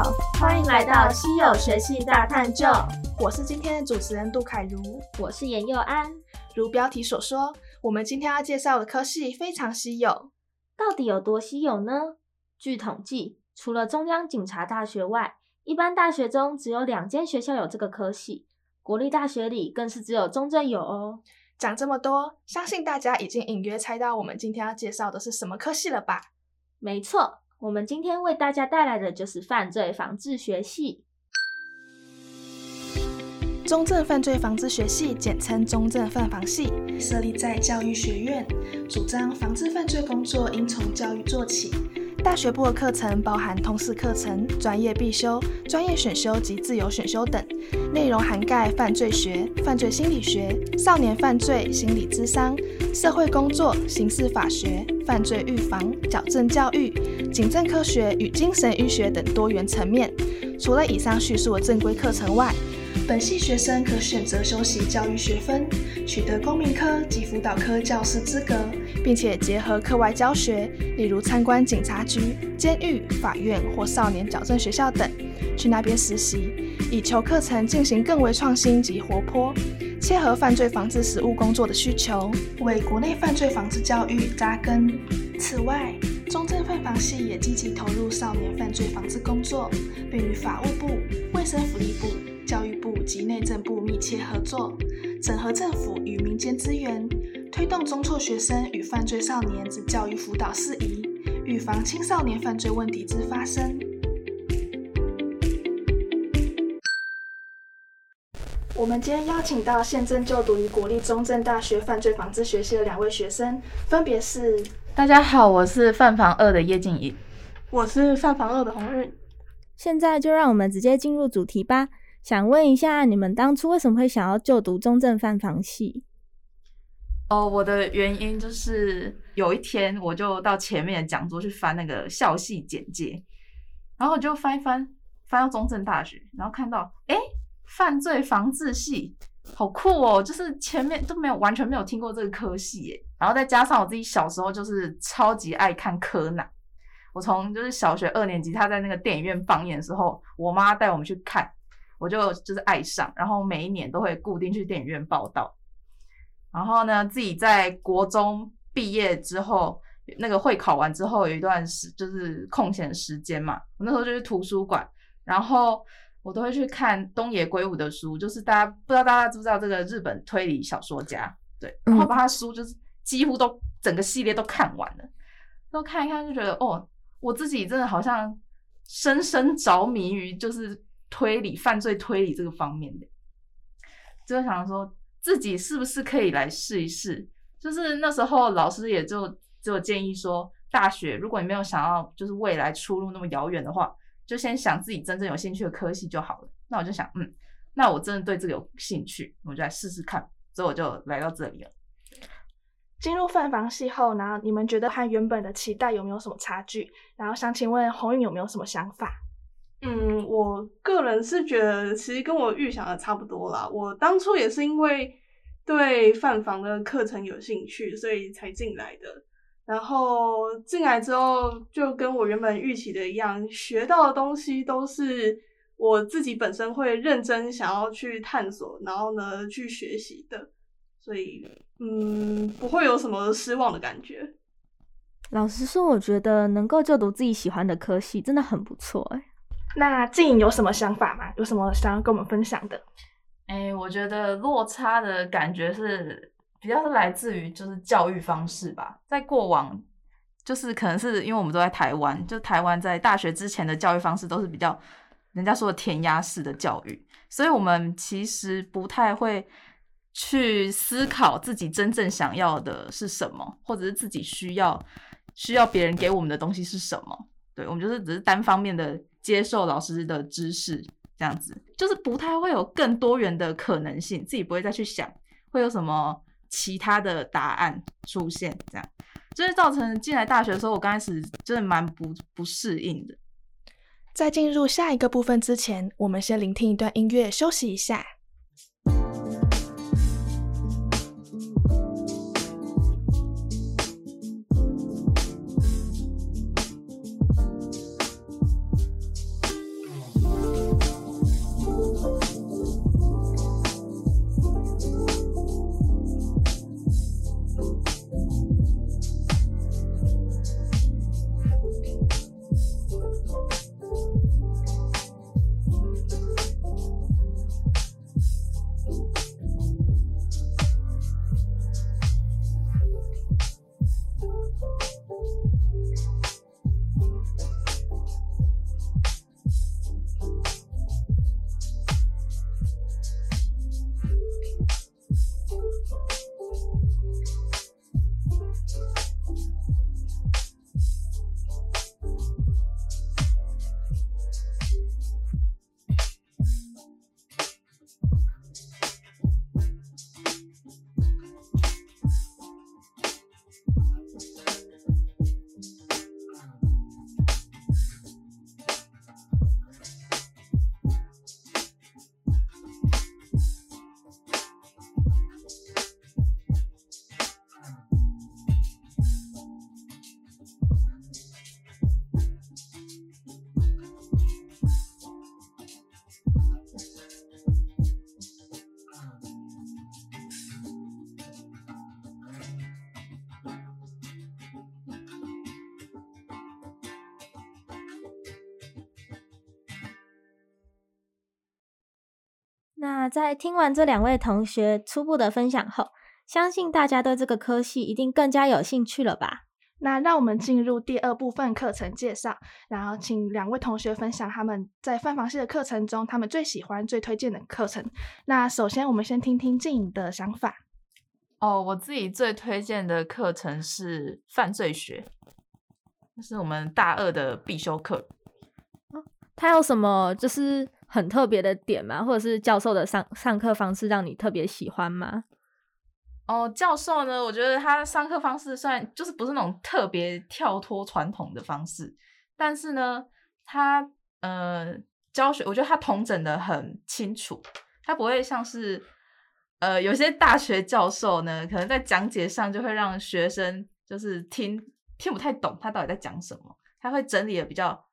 好，欢迎来到稀有学系大探究。我是今天的主持人杜凯如，我是严佑安。如标题所说，我们今天要介绍的科系非常稀有，到底有多稀有呢？据统计，除了中央警察大学外，一般大学中只有两间学校有这个科系，国立大学里更是只有中正有哦。讲这么多，相信大家已经隐约猜到我们今天要介绍的是什么科系了吧？没错，我们今天为大家带来的就是犯罪防治学系。中正犯罪防治学系，简称中正犯防系，设立在教育学院，主张防治犯罪工作应从教育做起。大学部的课程包含通识课程、专业必修、专业选修及自由选修等，内容涵盖犯罪学、犯罪心理学、少年犯罪心理咨商、社会工作、刑事法学、犯罪预防、矫正教育、警政科学与精神医学等多元层面。除了以上叙述的正规课程外，本系学生可选择修习教育学分，取得公民科及辅导科教师资格，并且结合课外教学，例如参观警察局、监狱、法院或少年矫正学校等，去那边实习，以求课程进行更为创新及活泼，切合犯罪防治实务工作的需求，为国内犯罪防治教育扎根。此外，中正犯防系也积极投入少年犯罪防治工作，并与法务部、卫生福利部、教育部及内政部密切合作，整合政府与民间资源，推动中辍学生与犯罪少年之教育辅导事宜，预防青少年犯罪问题之发生。我们今天邀请到现正就读于国立中正大学犯罪防治学系的两位学生，分别是：大家好，我是犯防二的叶静怡，我是犯防二的洪日。现在就让我们直接进入主题吧。想问一下，你们当初为什么会想要就读中正犯防系？哦，我的原因就是有一天我就到前面的讲座去翻那个校系简介，然后我就翻一翻，翻到中正大学，然后看到哎，犯罪防治系，好酷哦！就是前面都没有完全没有听过这个科系耶，然后再加上我自己小时候就是超级爱看柯南，我从就是小学二年级他在那个电影院放映的时候，我妈带我们去看。我就就是爱上，然后每一年都会固定去电影院报道。然后呢，自己在国中毕业之后，那个会考完之后有一段时就是空闲时间嘛，我那时候就去图书馆，然后我都会去看东野圭吾的书，就是大家不知道大家知不知道这个日本推理小说家，对，然后把他书就是几乎都整个系列都看完了，都看一看就觉得哦，我自己真的好像深深着迷于就是。推理、犯罪推理这个方面的，就想说自己是不是可以来试一试。就是那时候老师也就就建议说，大学如果你没有想要就是未来出路那么遥远的话，就先想自己真正有兴趣的科系就好了。那我就想，嗯，那我真的对这个有兴趣，我就来试试看。所以我就来到这里了。进入饭房系后，然后你们觉得和原本的期待有没有什么差距？然后想请问洪韵有没有什么想法？嗯，我个人是觉得其实跟我预想的差不多啦。我当初也是因为对泛房的课程有兴趣，所以才进来的。然后进来之后，就跟我原本预期的一样，学到的东西都是我自己本身会认真想要去探索，然后呢去学习的。所以，嗯，不会有什么失望的感觉。老实说，我觉得能够就读自己喜欢的科系，真的很不错欸。那静有什么想法吗？有什么想要跟我们分享的？哎、我觉得落差的感觉是比较是来自于就是教育方式吧。在过往，就是可能是因为我们都在台湾，就台湾在大学之前的教育方式都是比较人家说的填鸭式的教育，所以我们其实不太会去思考自己真正想要的是什么，或者是自己需要需要别人给我们的东西是什么。对，我们就是只是单方面的。接受老师的知识，这样子就是不太会有更多元的可能性，自己不会再去想会有什么其他的答案出现，这样就是造成进来大学的时候，我刚开始真的蛮不不适应的。在进入下一个部分之前，我们先聆听一段音乐，休息一下。那在听完这两位同学初步的分享后，相信大家对这个科系一定更加有兴趣了吧？那让我们进入第二部分课程介绍，然后请两位同学分享他们在犯房系的课程中，他们最喜欢、最推荐的课程。那首先，我们先听听静颖的想法。哦，我自己最推荐的课程是犯罪学，这是我们大二的必修课。它有什么就是很特别的点吗？或者是教授的上上课方式让你特别喜欢吗？哦，教授呢？我觉得他上课方式算就是不是那种特别跳脱传统的方式，但是呢，他呃教学，我觉得他统整的很清楚，他不会像是呃有些大学教授呢，可能在讲解上就会让学生就是听听不太懂他到底在讲什么，他会整理的比较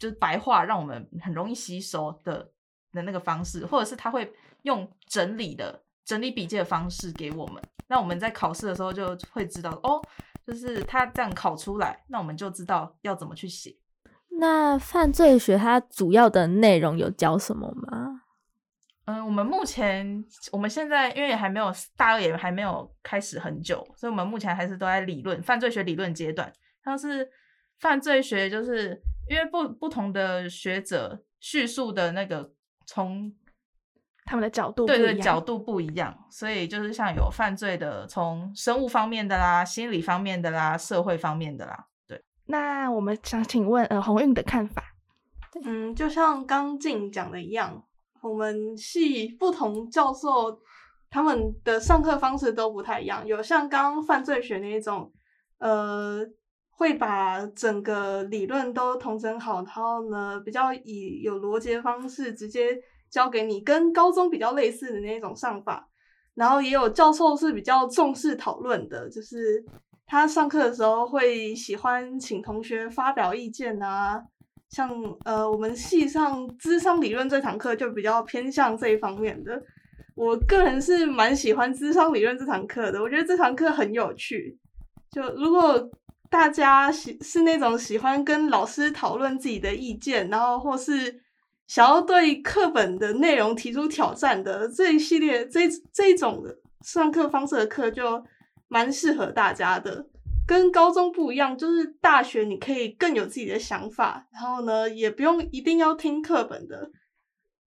就是白话，让我们很容易吸收的的那个方式，或者是他会用整理的。整理笔记的方式给我们，那我们在考试的时候就会知道哦，就是他这样考出来，那我们就知道要怎么去写。那犯罪学它主要的内容有教什么吗？嗯，我们目前我们现在因为也还没有大二，也还没有开始很久，所以我们目前还是都在理论犯罪学理论阶段。像是犯罪学，就是因为不不同的学者叙述的那个从。他们的角度对对，角度不一样，所以就是像有犯罪的，从生物方面的啦，心理方面的啦，社会方面的啦，对。那我们想请问，呃，鸿运的看法？嗯，就像刚静讲的一样，我们系不同教授他们的上课方式都不太一样，有像刚刚犯罪学那一种，呃，会把整个理论都统整好，然后呢，比较以有逻辑的方式直接。教给你跟高中比较类似的那种上法，然后也有教授是比较重视讨论的，就是他上课的时候会喜欢请同学发表意见啊，像呃我们系上智商理论这堂课就比较偏向这一方面的。我个人是蛮喜欢智商理论这堂课的，我觉得这堂课很有趣。就如果大家喜是那种喜欢跟老师讨论自己的意见，然后或是。想要对课本的内容提出挑战的这一系列这这一种的上课方式的课就蛮适合大家的，跟高中不一样，就是大学你可以更有自己的想法，然后呢也不用一定要听课本的，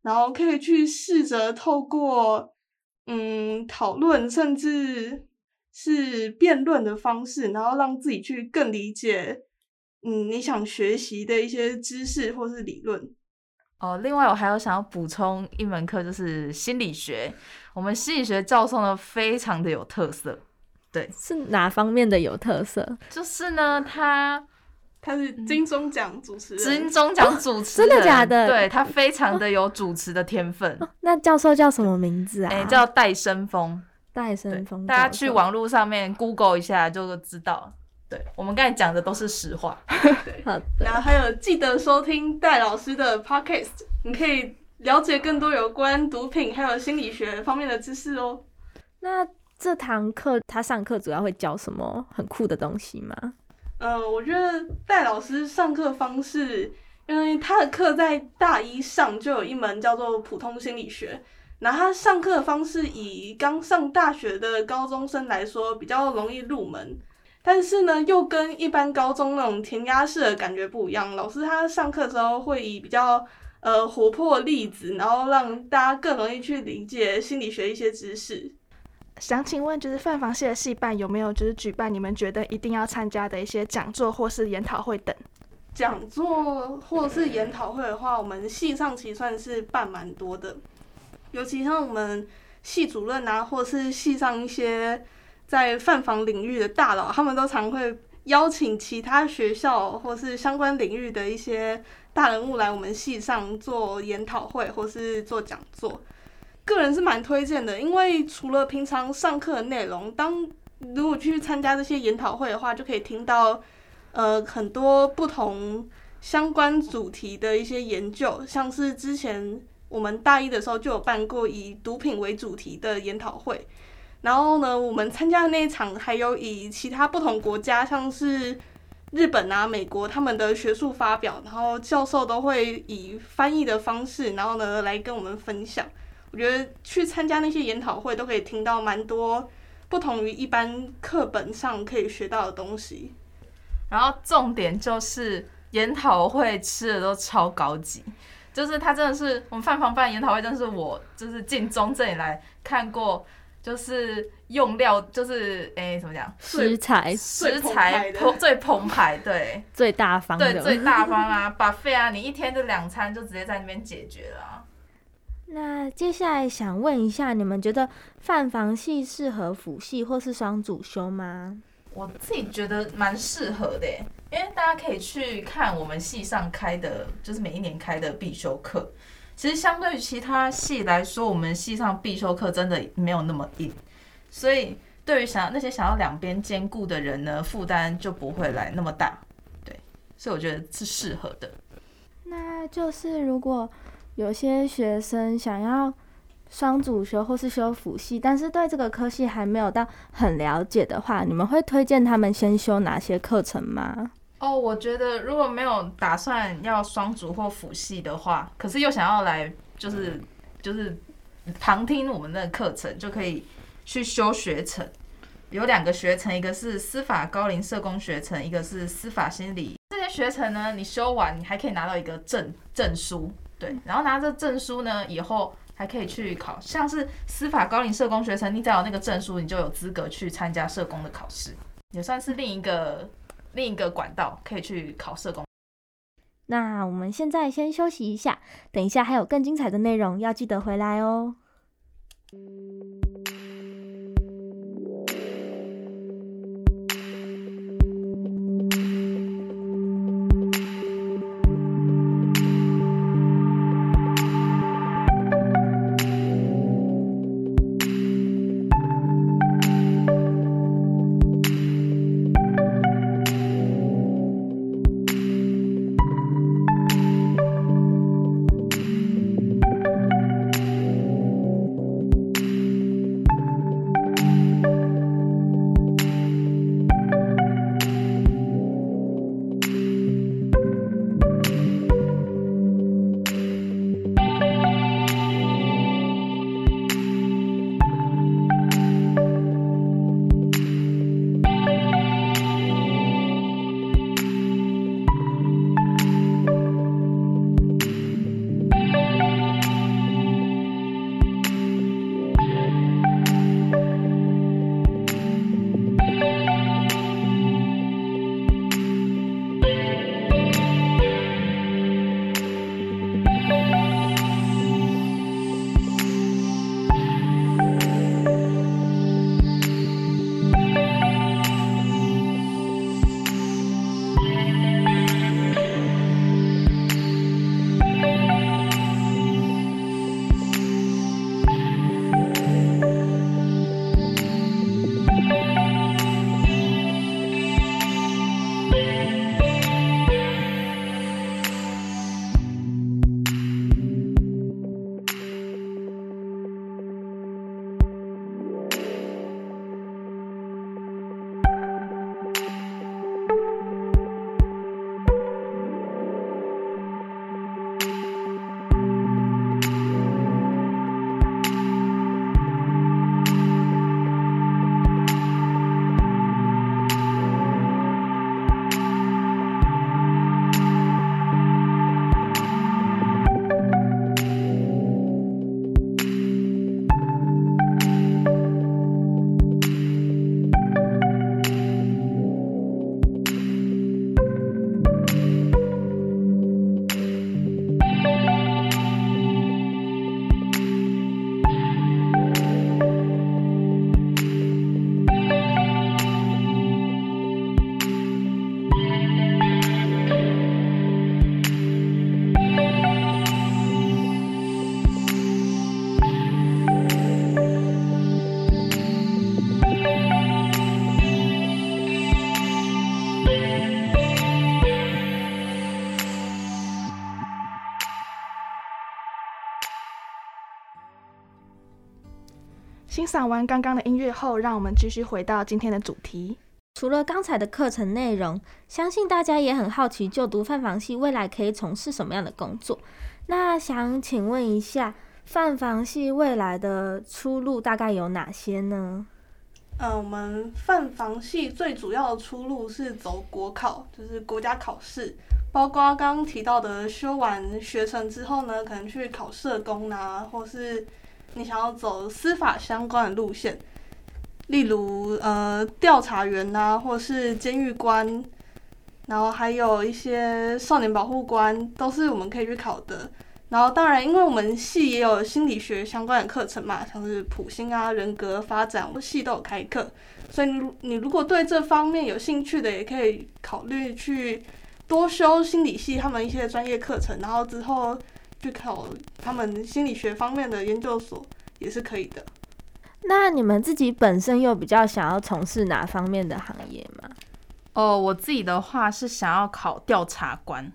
然后可以去试着透过嗯讨论甚至是辩论的方式，然后让自己去更理解嗯你想学习的一些知识或是理论。哦，另外我还有想要补充一门课，就是心理学。我们心理学教授呢，非常的有特色。对，是哪方面的有特色？就是呢，他他是金钟奖主持人，金钟奖主持人，哦，真的假的？对，他非常的有主持的天分。哦，那教授叫什么名字啊？哎，叫戴生峰。戴森风，大家去网络上面 Google 一下就知道。对，我们刚才讲的都是实话。对，好的。然后还有记得收听戴老师的 podcast，你可以了解更多有关毒品还有心理学方面的知识哦。那这堂课他上课主要会教什么很酷的东西吗？呃，我觉得戴老师上课方式，因为他的课在大一上就有一门叫做普通心理学，那他上课的方式以刚上大学的高中生来说比较容易入门。但是呢，又跟一般高中那种填鸭式的感觉不一样。老师他上课的时候会以比较呃活泼的例子，然后让大家更容易去理解心理学一些知识。想请问，就是范房系的系办有没有就是举办你们觉得一定要参加的一些讲座或是研讨会等？讲座或是研讨会的话，我们系上其实算是办蛮多的，尤其像我们系主任啊，或是系上一些。在犯房领域的大佬，他们都常会邀请其他学校或是相关领域的一些大人物来我们系上做研讨会或是做讲座。个人是蛮推荐的，因为除了平常上课的内容，当如果去参加这些研讨会的话，就可以听到呃很多不同相关主题的一些研究，像是之前我们大一的时候就有办过以毒品为主题的研讨会。然后呢，我们参加的那一场还有以其他不同国家，像是日本啊、美国他们的学术发表，然后教授都会以翻译的方式，然后呢来跟我们分享。我觉得去参加那些研讨会都可以听到蛮多不同于一般课本上可以学到的东西。然后重点就是研讨会吃的都超高级，就是他真的是我们饭房办研讨会，真的是我就是进中这里来看过，就是用料就是诶、欸、怎么讲，食材食材最澎湃，对，最大方，对最大方啊，buffet 啊，你一天就两餐就直接在那边解决了啊。那接下来想问一下，你们觉得饭房系适合辅系或是双主修吗？我自己觉得蛮适合的，因为大家可以去看我们系上开的，就是每一年开的必修课。其实相对于其他系来说，我们系上必修课真的没有那么硬，所以对于想要那些想要两边兼顾的人呢，负担就不会来那么大。对，所以我觉得是适合的。那就是如果有些学生想要。双主修或是修辅系，但是对这个科系还没有到很了解的话，你们会推荐他们先修哪些课程吗？哦，我觉得如果没有打算要双主或辅系的话，可是又想要来就是就是旁听我们的课程，就可以去修学程。有两个学程，一个是司法高龄社工学程，一个是司法心理。这些学程呢，你修完你还可以拿到一个证证书，对，然后拿着证书呢以后。还可以去考，像是司法高龄社工学程，你只要有那个证书，你就有资格去参加社工的考试，也算是另一个另一个管道，可以去考社工。那我们现在先休息一下，等一下还有更精彩的内容，要记得回来哦。赏完刚刚的音乐后，让我们继续回到今天的主题。除了刚才的课程内容，相信大家也很好奇，就读饭房系未来可以从事什么样的工作？那想请问一下，犯防系未来的出路大概有哪些呢？嗯，我们犯防系最主要的出路是走国考，就是国家考试，包括刚刚提到的修完学程之后呢，可能去考社工啊，或是你想要走司法相关的路线，例如呃调查员啊，或是监狱官，然后还有一些少年保护官，都是我们可以去考的。然后，当然，因为我们系也有心理学相关的课程嘛，像是普心啊、人格发展，我们系都有开课。所以你你如果对这方面有兴趣的，也可以考虑去多修心理系他们一些专业课程，然后之后去考他们心理学方面的研究所也是可以的。那你们自己本身又比较想要从事哪方面的行业吗？哦，我自己的话是想要考调查官。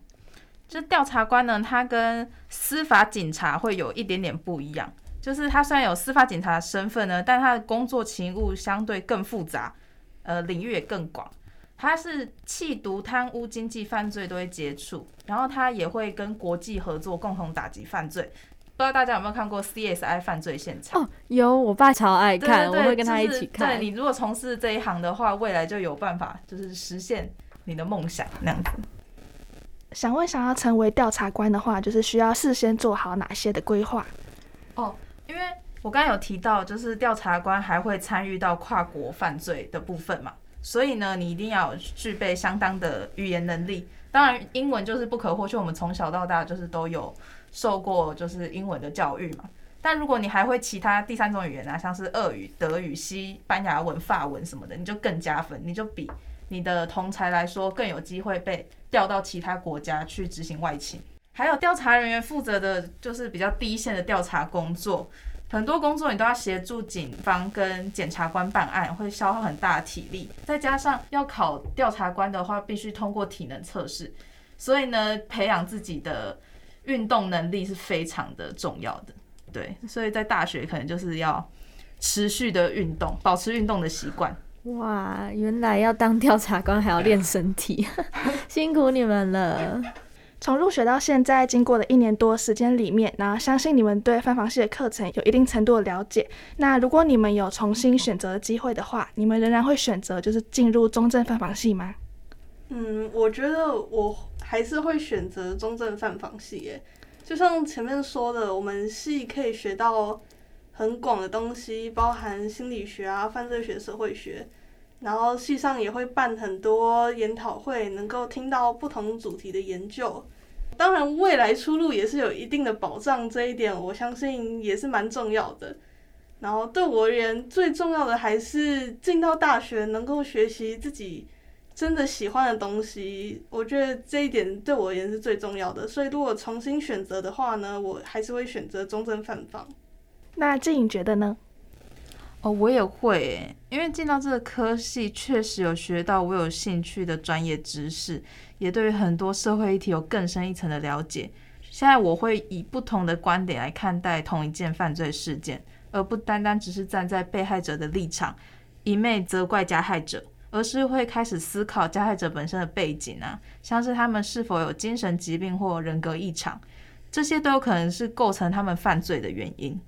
就调查官呢，他跟司法警察会有一点点不一样。就是他虽然有司法警察的身份呢，但他的工作勤务相对更复杂，呃，领域也更广。他是弃毒、贪污、经济犯罪都会接触，然后他也会跟国际合作，共同打击犯罪。不知道大家有没有看过 CSI 犯罪现场？哦，有，我爸超爱看，对对对，我会跟他一起看。就是、对，你如果从事这一行的话，未来就有办法，就是实现你的梦想那样子。想问，想要成为调查官的话，就是需要事先做好哪些的规划？哦，因为我刚刚有提到，就是调查官还会参与到跨国犯罪的部分嘛，所以呢，你一定要具备相当的语言能力。当然，英文就是不可或缺，我们从小到大就是都有受过就是英文的教育嘛。但如果你还会其他第三种语言啊，像是俄语、德语、西班牙文、法文什么的，你就更加分，你就比你的同才来说更有机会被调到其他国家去执行外勤，还有调查人员负责的就是比较第一线的调查工作，很多工作你都要协助警方跟检察官办案，会消耗很大的体力。再加上要考调查官的话，必须通过体能测试，所以呢，培养自己的运动能力是非常的重要的。对，所以在大学可能就是要持续的运动，保持运动的习惯。哇，原来要当调查官还要练身体，辛苦你们了。从入学到现在，经过了一年多时间里面，然后相信你们对犯房系的课程有一定程度的了解。那如果你们有重新选择的机会的话，你们仍然会选择就是进入中正犯房系吗？嗯，我觉得我还是会选择中正犯房系耶。就像前面说的，我们系可以学到很广的东西，包含心理学啊、犯罪学、社会学。然后系上也会办很多研讨会，能够听到不同主题的研究。当然，未来出路也是有一定的保障，这一点我相信也是蛮重要的。然后对我而言，最重要的还是进到大学能够学习自己真的喜欢的东西。我觉得这一点对我而言是最重要的。所以，如果重新选择的话呢，我还是会选择中正犯防。那静颖觉得呢？哦，我也会，因为进到这个科系，确实有学到我有兴趣的专业知识，也对于很多社会议题有更深一层的了解。现在我会以不同的观点来看待同一件犯罪事件，而不单单只是站在被害者的立场，一昧责怪加害者，而是会开始思考加害者本身的背景啊，像是他们是否有精神疾病或人格异常，这些都有可能是构成他们犯罪的原因。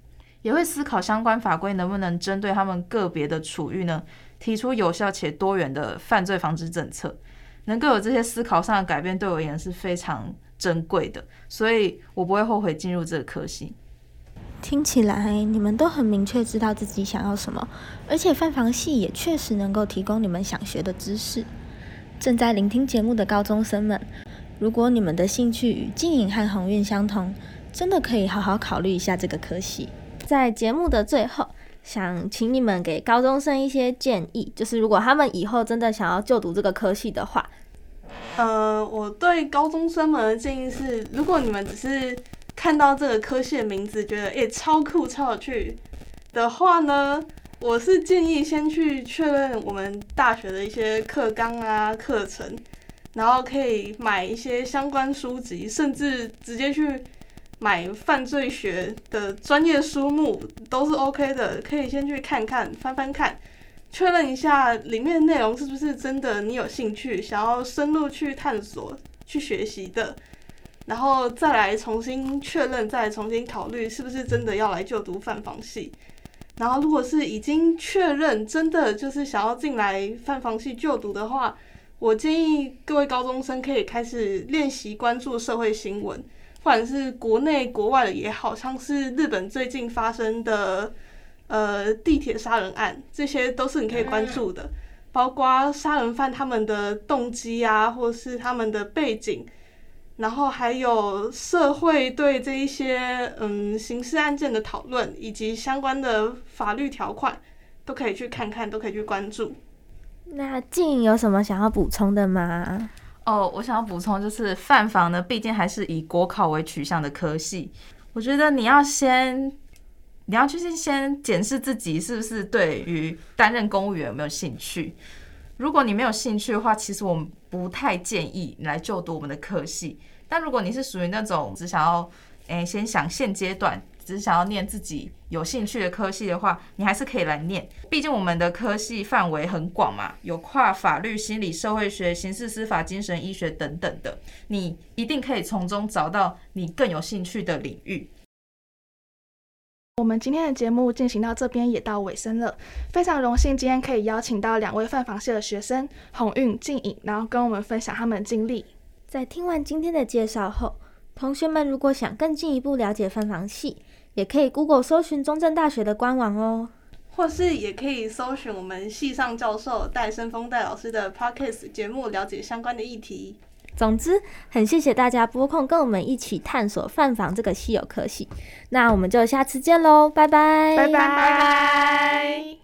也会思考相关法规能不能针对他们个别的处遇呢，提出有效且多元的犯罪防治政策。能够有这些思考上的改变，对我而言是非常珍贵的，所以我不会后悔进入这个科系。听起来你们都很明确知道自己想要什么，而且犯防系也确实能够提供你们想学的知识。正在聆听节目的高中生们，如果你们的兴趣与静颖和鸿运相同，真的可以好好考虑一下这个科系。在节目的最后，想请你们给高中生一些建议，就是如果他们以后真的想要就读这个科系的话，呃，我对高中生们的建议是，如果你们只是看到这个科系的名字，觉得诶、超酷超有趣的话呢，我是建议先去确认我们大学的一些课纲啊课程，然后可以买一些相关书籍，甚至直接去。买犯罪学的专业书目都是 OK 的，可以先去看看、翻翻看，确认一下里面内容是不是真的你有兴趣、想要深入去探索、去学习的。然后再来重新确认，再重新考虑是不是真的要来就读犯防系。然后，如果是已经确认真的就是想要进来犯防系就读的话，我建议各位高中生可以开始练习关注社会新闻，不管是国内国外的也好，像是日本最近发生的呃地铁杀人案，这些都是你可以关注的，包括杀人犯他们的动机啊，或是他们的背景，然后还有社会对这一些嗯刑事案件的讨论，以及相关的法律条款，都可以去看看，都可以去关注。那静有什么想要补充的吗？哦，我想要补充就是犯防呢，毕竟还是以国考为取向的科系。我觉得你要先，你要去先检视自己是不是对于担任公务员有没有兴趣。如果你没有兴趣的话，其实我们不太建议你来就读我们的科系。但如果你是属于那种只想要，诶，先想现阶段。只想要念自己有兴趣的科系的话，你还是可以来念。毕竟我们的科系范围很广嘛，有跨法律、心理、社会学、刑事、司法、精神医学等等的，你一定可以从中找到你更有兴趣的领域。我们今天的节目进行到这边也到尾声了，非常荣幸今天可以邀请到两位范房系的学生鸿运、静影，然后跟我们分享他们的经历。在听完今天的介绍后，同学们如果想更进一步了解范房系，也可以 Google 搜寻中正大学的官网哦，或是也可以搜寻我们系上教授戴生峰戴老师的 Podcast 节目，了解相关的议题。总之，很谢谢大家拨空跟我们一起探索泛房这个稀有科系。那我们就下次见喽，拜拜，拜拜。